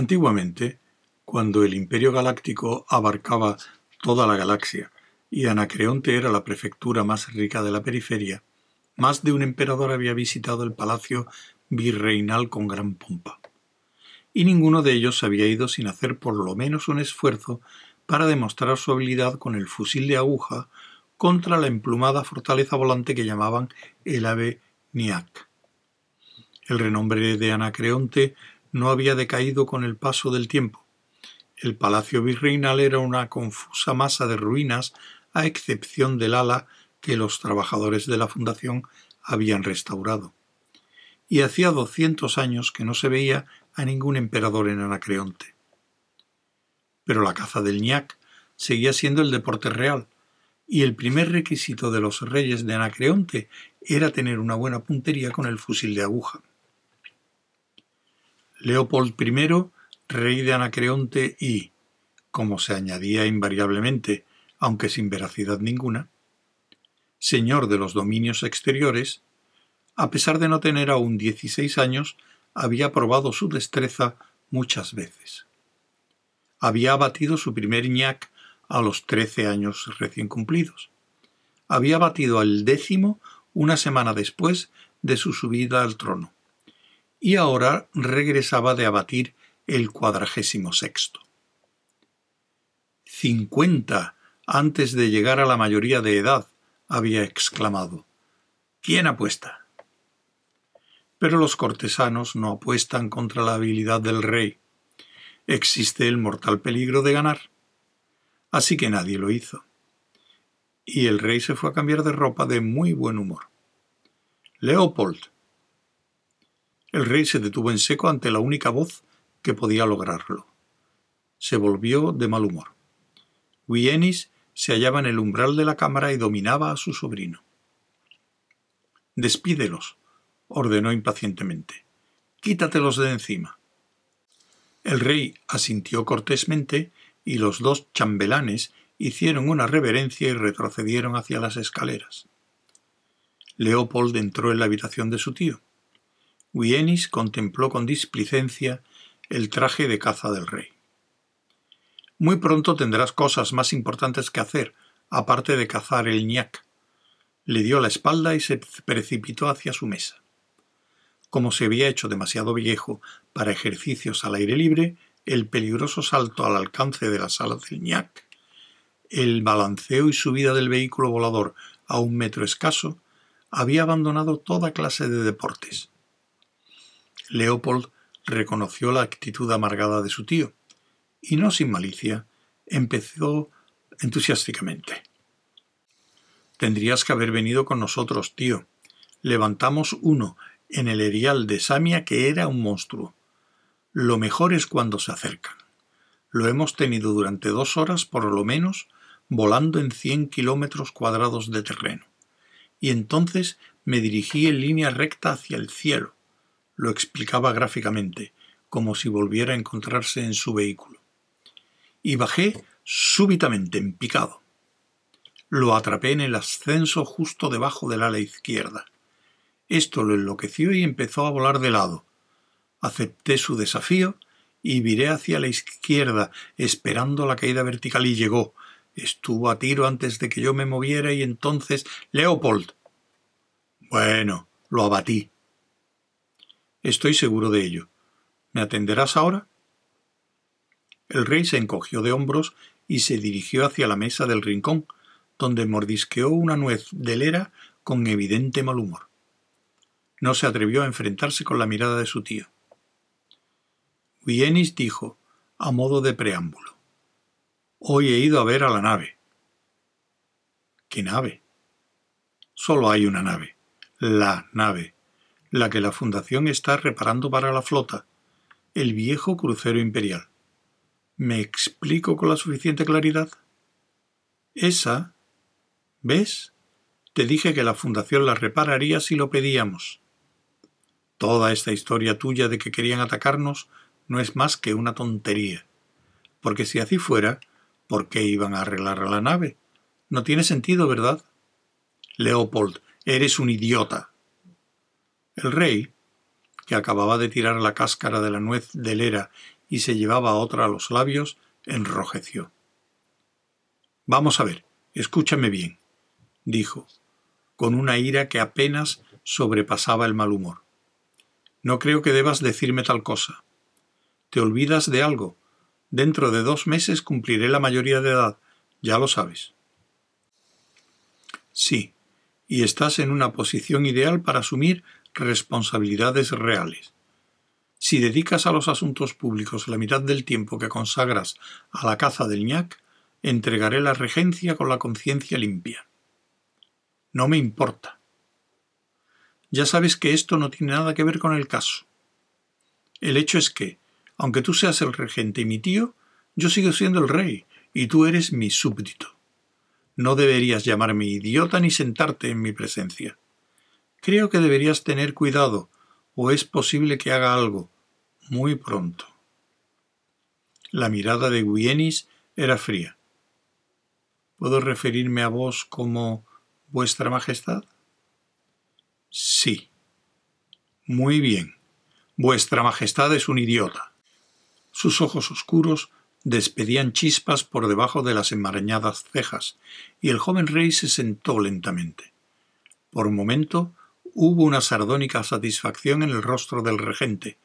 Antiguamente, cuando el imperio galáctico abarcaba toda la galaxia y Anacreonte era la prefectura más rica de la periferia, más de un emperador había visitado el palacio virreinal con gran pompa. Y ninguno de ellos había ido sin hacer por lo menos un esfuerzo para demostrar su habilidad con el fusil de aguja contra la emplumada fortaleza volante que llamaban el ave Niac. El renombre de Anacreonte no había decaído con el paso del tiempo. El palacio virreinal era una confusa masa de ruinas, a excepción del ala que los trabajadores de la fundación habían restaurado. Y hacía doscientos años que no se veía a ningún emperador en Anacreonte. Pero la caza del ñac seguía siendo el deporte real, y el primer requisito de los reyes de Anacreonte era tener una buena puntería con el fusil de aguja. Leopold I, rey de Anacreonte y, como se añadía invariablemente, aunque sin veracidad ninguna, señor de los dominios exteriores, a pesar de no tener aún dieciséis años, había probado su destreza muchas veces. Había abatido su primer ñac a los trece años recién cumplidos. Había batido al décimo una semana después de su subida al trono y ahora regresaba de abatir el cuadragésimo sexto. Cincuenta antes de llegar a la mayoría de edad, había exclamado. ¿Quién apuesta? Pero los cortesanos no apuestan contra la habilidad del rey. Existe el mortal peligro de ganar. Así que nadie lo hizo. Y el rey se fue a cambiar de ropa de muy buen humor. Leopold, el rey se detuvo en seco ante la única voz que podía lograrlo. Se volvió de mal humor. Wienis se hallaba en el umbral de la cámara y dominaba a su sobrino. Despídelos, ordenó impacientemente. Quítatelos de encima. El rey asintió cortésmente y los dos chambelanes hicieron una reverencia y retrocedieron hacia las escaleras. Leopold entró en la habitación de su tío. Wienis contempló con displicencia el traje de caza del rey. Muy pronto tendrás cosas más importantes que hacer, aparte de cazar el ñac. Le dio la espalda y se precipitó hacia su mesa. Como se había hecho demasiado viejo para ejercicios al aire libre, el peligroso salto al alcance de la sala del ñac, el balanceo y subida del vehículo volador a un metro escaso, había abandonado toda clase de deportes. Leopold reconoció la actitud amargada de su tío, y no sin malicia, empezó entusiásticamente. Tendrías que haber venido con nosotros, tío. Levantamos uno en el erial de Samia que era un monstruo. Lo mejor es cuando se acercan. Lo hemos tenido durante dos horas por lo menos volando en cien kilómetros cuadrados de terreno. Y entonces me dirigí en línea recta hacia el cielo, lo explicaba gráficamente, como si volviera a encontrarse en su vehículo. Y bajé súbitamente en picado. Lo atrapé en el ascenso justo debajo del ala izquierda. Esto lo enloqueció y empezó a volar de lado. Acepté su desafío y viré hacia la izquierda, esperando la caída vertical y llegó. Estuvo a tiro antes de que yo me moviera y entonces Leopold. Bueno, lo abatí. Estoy seguro de ello. ¿Me atenderás ahora? El rey se encogió de hombros y se dirigió hacia la mesa del rincón, donde mordisqueó una nuez de lera con evidente mal humor. No se atrevió a enfrentarse con la mirada de su tío. Vienis dijo, a modo de preámbulo. Hoy he ido a ver a la nave. ¿Qué nave? Solo hay una nave. La nave la que la Fundación está reparando para la flota, el viejo crucero imperial. ¿Me explico con la suficiente claridad? Esa. ¿Ves? Te dije que la Fundación la repararía si lo pedíamos. Toda esta historia tuya de que querían atacarnos no es más que una tontería, porque si así fuera, ¿Por qué iban a arreglar la nave? No tiene sentido, ¿verdad? Leopold, eres un idiota. El rey, que acababa de tirar la cáscara de la nuez de lera y se llevaba otra a los labios, enrojeció. Vamos a ver, escúchame bien, dijo, con una ira que apenas sobrepasaba el mal humor. No creo que debas decirme tal cosa. Te olvidas de algo. Dentro de dos meses cumpliré la mayoría de edad, ya lo sabes. Sí, y estás en una posición ideal para asumir responsabilidades reales. Si dedicas a los asuntos públicos la mitad del tiempo que consagras a la caza del ñac, entregaré la regencia con la conciencia limpia. No me importa. Ya sabes que esto no tiene nada que ver con el caso. El hecho es que, aunque tú seas el regente y mi tío, yo sigo siendo el rey, y tú eres mi súbdito. No deberías llamarme idiota ni sentarte en mi presencia. Creo que deberías tener cuidado, o es posible que haga algo, muy pronto. La mirada de Guienis era fría. ¿Puedo referirme a vos como Vuestra Majestad? Sí. Muy bien. Vuestra Majestad es un idiota. Sus ojos oscuros despedían chispas por debajo de las enmarañadas cejas, y el joven rey se sentó lentamente. Por un momento hubo una sardónica satisfacción en el rostro del regente,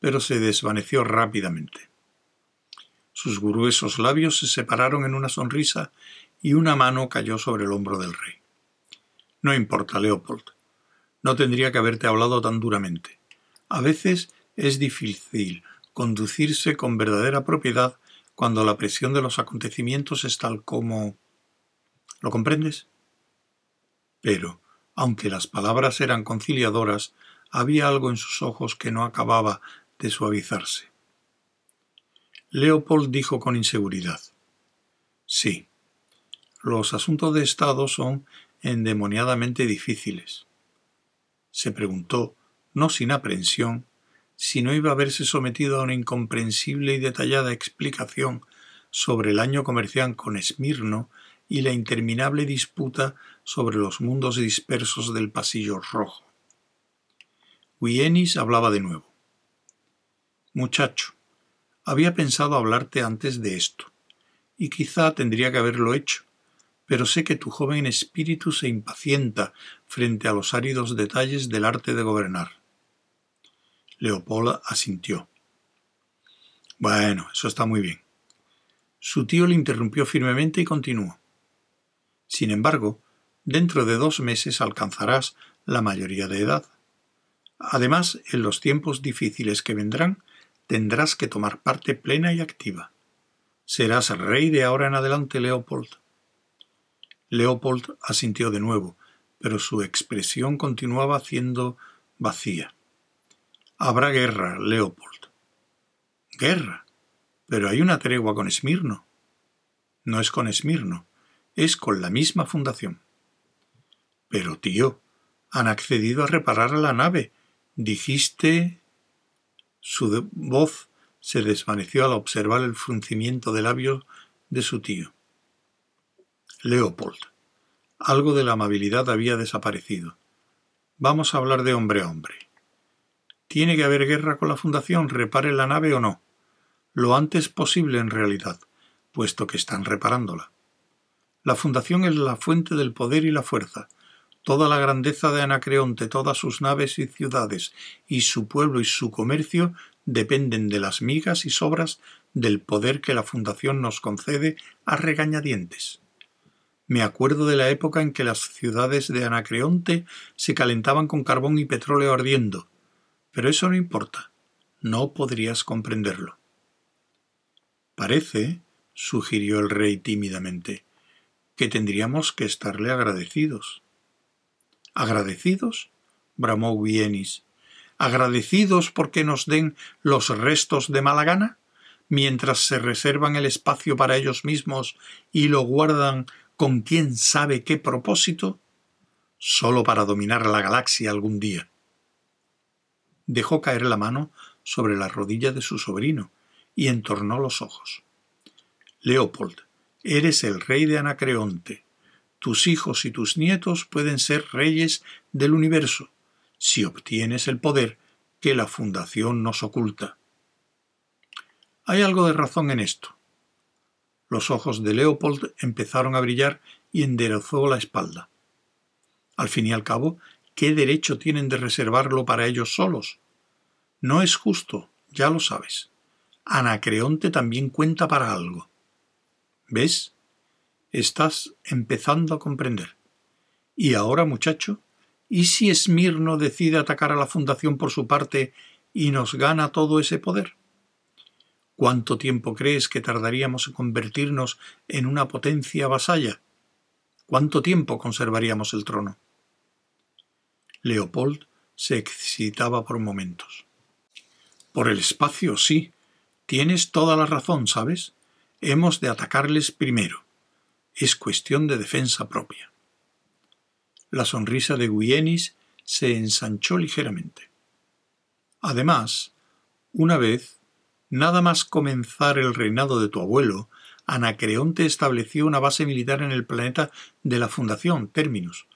pero se desvaneció rápidamente. Sus gruesos labios se separaron en una sonrisa y una mano cayó sobre el hombro del rey. No importa, Leopold. No tendría que haberte hablado tan duramente. A veces es difícil conducirse con verdadera propiedad cuando la presión de los acontecimientos es tal como... ¿Lo comprendes? Pero, aunque las palabras eran conciliadoras, había algo en sus ojos que no acababa de suavizarse. Leopold dijo con inseguridad. Sí, los asuntos de Estado son endemoniadamente difíciles. Se preguntó, no sin aprensión, si no iba a verse sometido a una incomprensible y detallada explicación sobre el año comercial con Esmirno y la interminable disputa sobre los mundos dispersos del pasillo rojo. Wienis hablaba de nuevo. Muchacho, había pensado hablarte antes de esto, y quizá tendría que haberlo hecho, pero sé que tu joven espíritu se impacienta frente a los áridos detalles del arte de gobernar. Leopold asintió. Bueno, eso está muy bien. Su tío le interrumpió firmemente y continuó. Sin embargo, dentro de dos meses alcanzarás la mayoría de edad. Además, en los tiempos difíciles que vendrán, tendrás que tomar parte plena y activa. Serás rey de ahora en adelante, Leopold. Leopold asintió de nuevo, pero su expresión continuaba siendo vacía. Habrá guerra, Leopold. Guerra. Pero hay una tregua con Esmirno. No es con Esmirno, es con la misma fundación. Pero, tío, han accedido a reparar la nave. Dijiste. Su voz se desvaneció al observar el fruncimiento de labios de su tío. Leopold. Algo de la amabilidad había desaparecido. Vamos a hablar de hombre a hombre. ¿Tiene que haber guerra con la Fundación, repare la nave o no? Lo antes posible en realidad, puesto que están reparándola. La Fundación es la fuente del poder y la fuerza. Toda la grandeza de Anacreonte, todas sus naves y ciudades, y su pueblo y su comercio dependen de las migas y sobras del poder que la Fundación nos concede a regañadientes. Me acuerdo de la época en que las ciudades de Anacreonte se calentaban con carbón y petróleo ardiendo, pero eso no importa. No podrías comprenderlo. Parece, sugirió el rey tímidamente, que tendríamos que estarle agradecidos. ¿Agradecidos? bramó Vienis. ¿Agradecidos porque nos den los restos de mala gana? mientras se reservan el espacio para ellos mismos y lo guardan con quién sabe qué propósito, solo para dominar la galaxia algún día dejó caer la mano sobre la rodilla de su sobrino y entornó los ojos. Leopold, Eres el rey de Anacreonte. Tus hijos y tus nietos pueden ser reyes del universo si obtienes el poder que la fundación nos oculta. Hay algo de razón en esto. Los ojos de Leopold empezaron a brillar y enderezó la espalda. Al fin y al cabo, ¿qué derecho tienen de reservarlo para ellos solos? No es justo, ya lo sabes. Anacreonte también cuenta para algo. ¿Ves? Estás empezando a comprender. Y ahora, muchacho, ¿y si Esmirno decide atacar a la Fundación por su parte y nos gana todo ese poder? ¿Cuánto tiempo crees que tardaríamos en convertirnos en una potencia vasalla? ¿Cuánto tiempo conservaríamos el trono? Leopold se excitaba por momentos. Por el espacio, sí. Tienes toda la razón, ¿sabes? Hemos de atacarles primero. Es cuestión de defensa propia. La sonrisa de Guienis se ensanchó ligeramente. Además, una vez, nada más comenzar el reinado de tu abuelo, Anacreonte estableció una base militar en el planeta de la Fundación Terminus,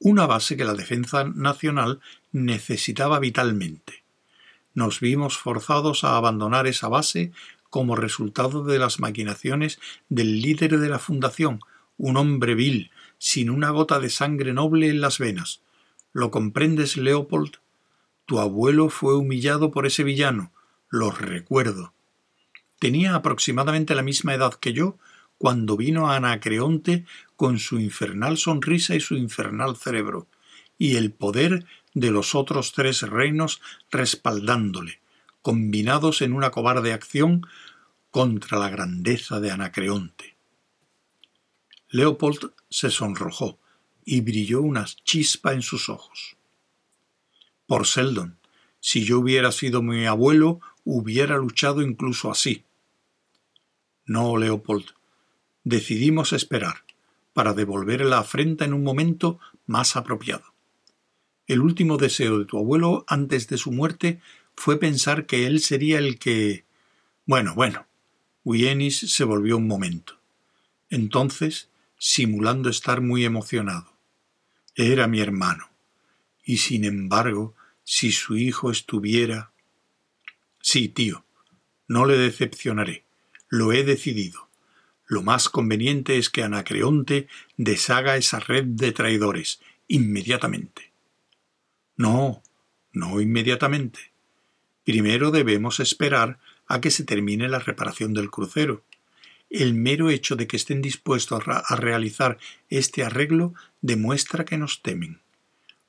una base que la defensa nacional necesitaba vitalmente. Nos vimos forzados a abandonar esa base como resultado de las maquinaciones del líder de la Fundación, un hombre vil, sin una gota de sangre noble en las venas. ¿Lo comprendes, Leopold? Tu abuelo fue humillado por ese villano, lo recuerdo. Tenía aproximadamente la misma edad que yo cuando vino a Anacreonte con su infernal sonrisa y su infernal cerebro, y el poder de los otros tres reinos respaldándole, combinados en una cobarde acción contra la grandeza de Anacreonte. Leopold se sonrojó y brilló una chispa en sus ojos. Por Seldon, si yo hubiera sido mi abuelo, hubiera luchado incluso así. No, Leopold, decidimos esperar, para devolver la afrenta en un momento más apropiado. El último deseo de tu abuelo antes de su muerte fue pensar que él sería el que. Bueno, bueno. Wienis se volvió un momento. Entonces, simulando estar muy emocionado. Era mi hermano. Y sin embargo, si su hijo estuviera. Sí, tío, no le decepcionaré. Lo he decidido. Lo más conveniente es que Anacreonte deshaga esa red de traidores inmediatamente. No, no inmediatamente. Primero debemos esperar a que se termine la reparación del crucero. El mero hecho de que estén dispuestos a realizar este arreglo demuestra que nos temen.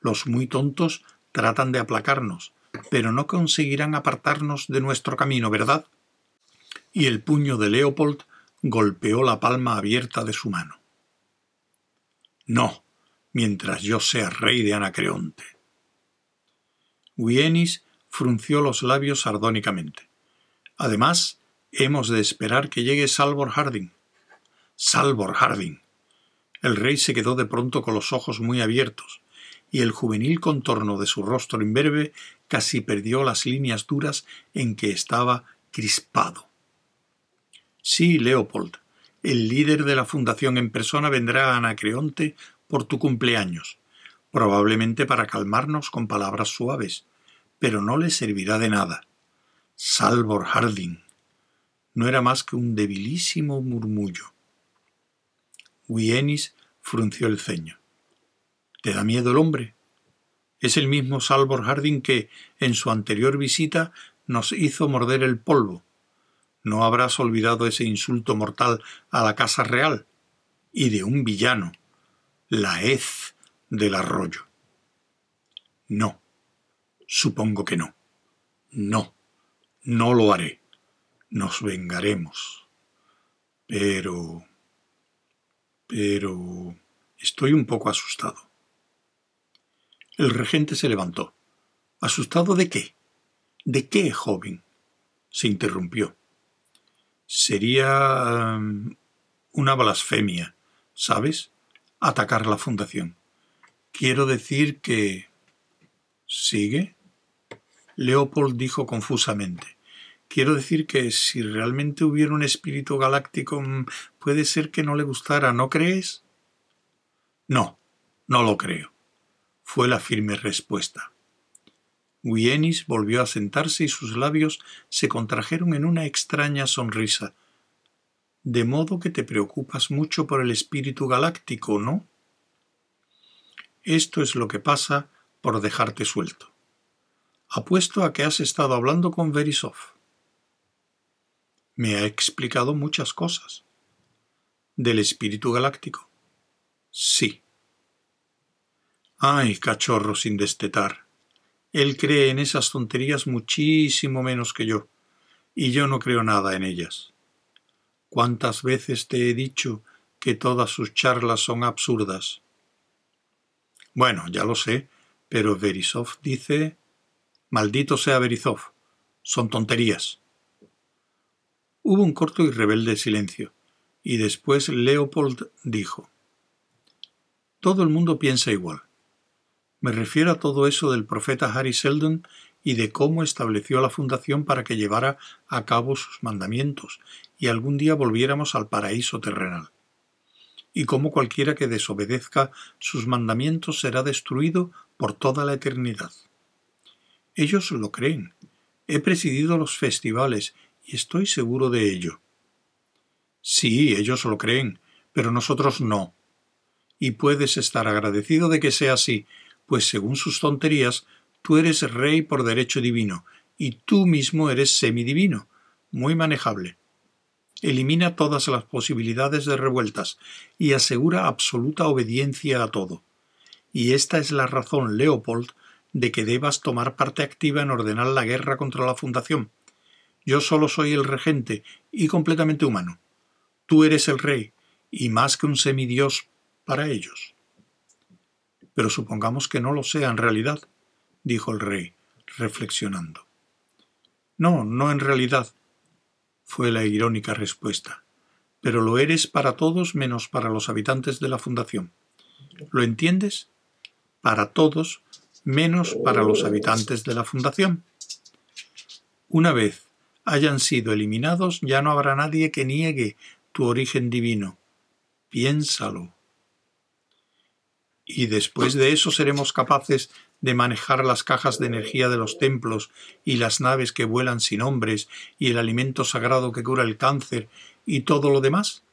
Los muy tontos tratan de aplacarnos, pero no conseguirán apartarnos de nuestro camino, ¿verdad? Y el puño de Leopold golpeó la palma abierta de su mano. No, mientras yo sea rey de Anacreonte. Wienis frunció los labios sardónicamente. Además, hemos de esperar que llegue Salvor Harding. Salvor Harding. El rey se quedó de pronto con los ojos muy abiertos, y el juvenil contorno de su rostro imberbe casi perdió las líneas duras en que estaba crispado. Sí, Leopold, el líder de la fundación en persona vendrá a Anacreonte por tu cumpleaños, probablemente para calmarnos con palabras suaves, pero no le servirá de nada. Salvor Harding. No era más que un debilísimo murmullo. Wienis frunció el ceño. ¿Te da miedo el hombre? Es el mismo Salvor Harding que, en su anterior visita, nos hizo morder el polvo, no habrás olvidado ese insulto mortal a la casa real y de un villano, la hez del arroyo. No, supongo que no. No, no lo haré. Nos vengaremos. Pero... Pero... Estoy un poco asustado. El regente se levantó. ¿Asustado de qué? ¿De qué, joven? se interrumpió. Sería um, una blasfemia, ¿sabes? Atacar la fundación. Quiero decir que... ¿Sigue? Leopold dijo confusamente. Quiero decir que si realmente hubiera un espíritu galáctico, mm, puede ser que no le gustara, ¿no crees? No, no lo creo, fue la firme respuesta. Wienis volvió a sentarse y sus labios se contrajeron en una extraña sonrisa. De modo que te preocupas mucho por el espíritu galáctico, ¿no? Esto es lo que pasa por dejarte suelto. Apuesto a que has estado hablando con Verisov. Me ha explicado muchas cosas. ¿Del espíritu galáctico? Sí. Ay, cachorro sin destetar. Él cree en esas tonterías muchísimo menos que yo, y yo no creo nada en ellas. ¿Cuántas veces te he dicho que todas sus charlas son absurdas? Bueno, ya lo sé, pero Verisov dice... Maldito sea Verisov. Son tonterías. Hubo un corto y rebelde silencio, y después Leopold dijo Todo el mundo piensa igual. Me refiero a todo eso del profeta Harry Seldon y de cómo estableció la fundación para que llevara a cabo sus mandamientos y algún día volviéramos al paraíso terrenal. Y cómo cualquiera que desobedezca sus mandamientos será destruido por toda la eternidad. Ellos lo creen. He presidido los festivales y estoy seguro de ello. Sí, ellos lo creen, pero nosotros no. Y puedes estar agradecido de que sea así, pues según sus tonterías, tú eres rey por derecho divino, y tú mismo eres semidivino, muy manejable. Elimina todas las posibilidades de revueltas y asegura absoluta obediencia a todo. Y esta es la razón, Leopold, de que debas tomar parte activa en ordenar la guerra contra la Fundación. Yo solo soy el regente y completamente humano. Tú eres el rey, y más que un semidios para ellos. Pero supongamos que no lo sea en realidad, dijo el rey, reflexionando. No, no en realidad, fue la irónica respuesta, pero lo eres para todos menos para los habitantes de la Fundación. ¿Lo entiendes? Para todos menos para los habitantes de la Fundación. Una vez hayan sido eliminados, ya no habrá nadie que niegue tu origen divino. Piénsalo. Y después de eso seremos capaces de manejar las cajas de energía de los templos y las naves que vuelan sin hombres y el alimento sagrado que cura el cáncer y todo lo demás?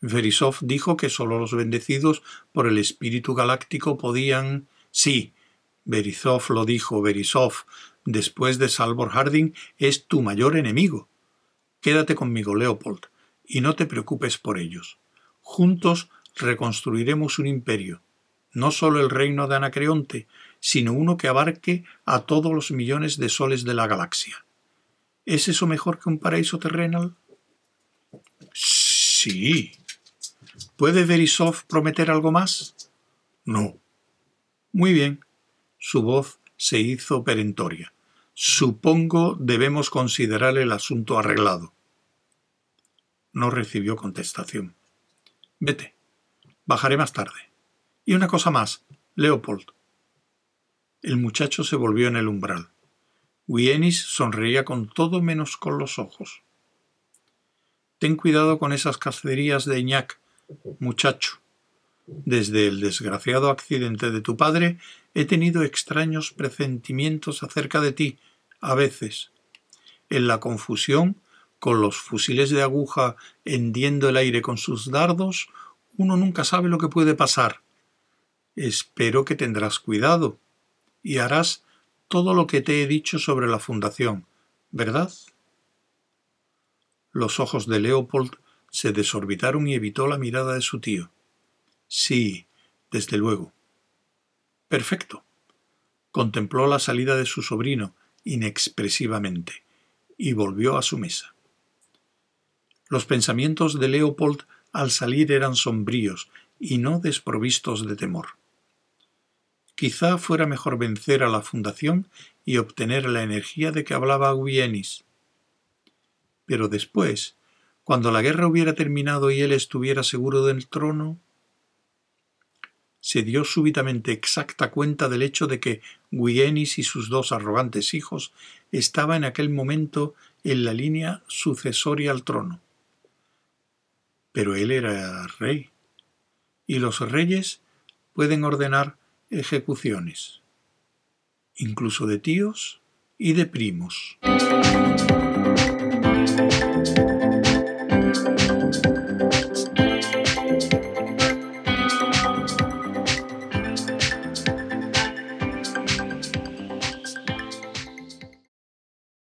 Verisov dijo que sólo los bendecidos por el espíritu galáctico podían. Sí, Verisov lo dijo, Verisov, después de Salvor Harding, es tu mayor enemigo. Quédate conmigo, Leopold, y no te preocupes por ellos. Juntos reconstruiremos un imperio, no sólo el reino de Anacreonte, sino uno que abarque a todos los millones de soles de la galaxia. ¿Es eso mejor que un paraíso terrenal? Sí. ¿Puede Verisov prometer algo más? No. Muy bien. Su voz se hizo perentoria. Supongo debemos considerar el asunto arreglado. No recibió contestación. Vete. Bajaré más tarde. Y una cosa más, Leopold. El muchacho se volvió en el umbral. Wienis sonreía con todo menos con los ojos. Ten cuidado con esas cacerías de Iñac, muchacho. Desde el desgraciado accidente de tu padre He tenido extraños presentimientos acerca de ti, a veces. En la confusión, con los fusiles de aguja hendiendo el aire con sus dardos, uno nunca sabe lo que puede pasar. Espero que tendrás cuidado y harás todo lo que te he dicho sobre la fundación, ¿verdad? Los ojos de Leopold se desorbitaron y evitó la mirada de su tío. Sí, desde luego. Perfecto. Contempló la salida de su sobrino inexpresivamente y volvió a su mesa. Los pensamientos de Leopold al salir eran sombríos y no desprovistos de temor. Quizá fuera mejor vencer a la fundación y obtener la energía de que hablaba Wienis. Pero después, cuando la guerra hubiera terminado y él estuviera seguro del trono, se dio súbitamente exacta cuenta del hecho de que Guienis y sus dos arrogantes hijos estaban en aquel momento en la línea sucesoria al trono. Pero él era rey, y los reyes pueden ordenar ejecuciones, incluso de tíos y de primos.